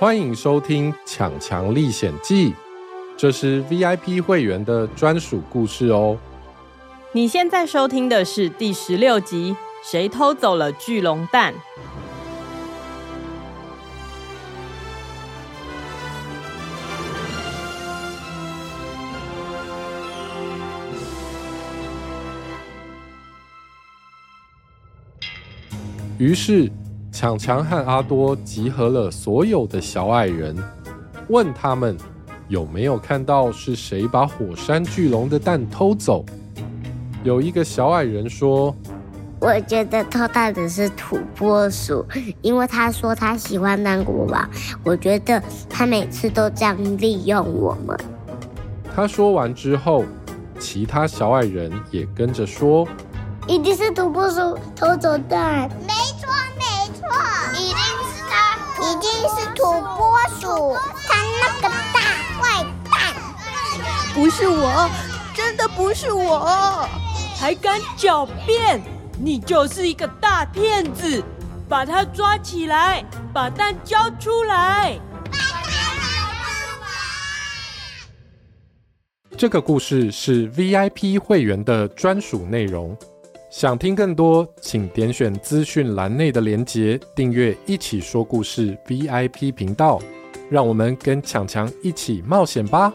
欢迎收听《强强历险记》，这是 VIP 会员的专属故事哦。你现在收听的是第十六集《谁偷走了巨龙蛋》？于是。强强和阿多集合了所有的小矮人，问他们有没有看到是谁把火山巨龙的蛋偷走。有一个小矮人说：“我觉得偷蛋的是土拨鼠，因为他说他喜欢当国王。我觉得他每次都这样利用我们。”他说完之后，其他小矮人也跟着说：“一定是土拨鼠偷走蛋。”鼠，他那个大坏蛋！不是我，真的不是我，还敢狡辩？你就是一个大骗子！把他抓起来，把蛋交出来！这个故事是 VIP 会员的专属内容。想听更多，请点选资讯栏内的连结，订阅“一起说故事 ”VIP 频道，让我们跟强强一起冒险吧。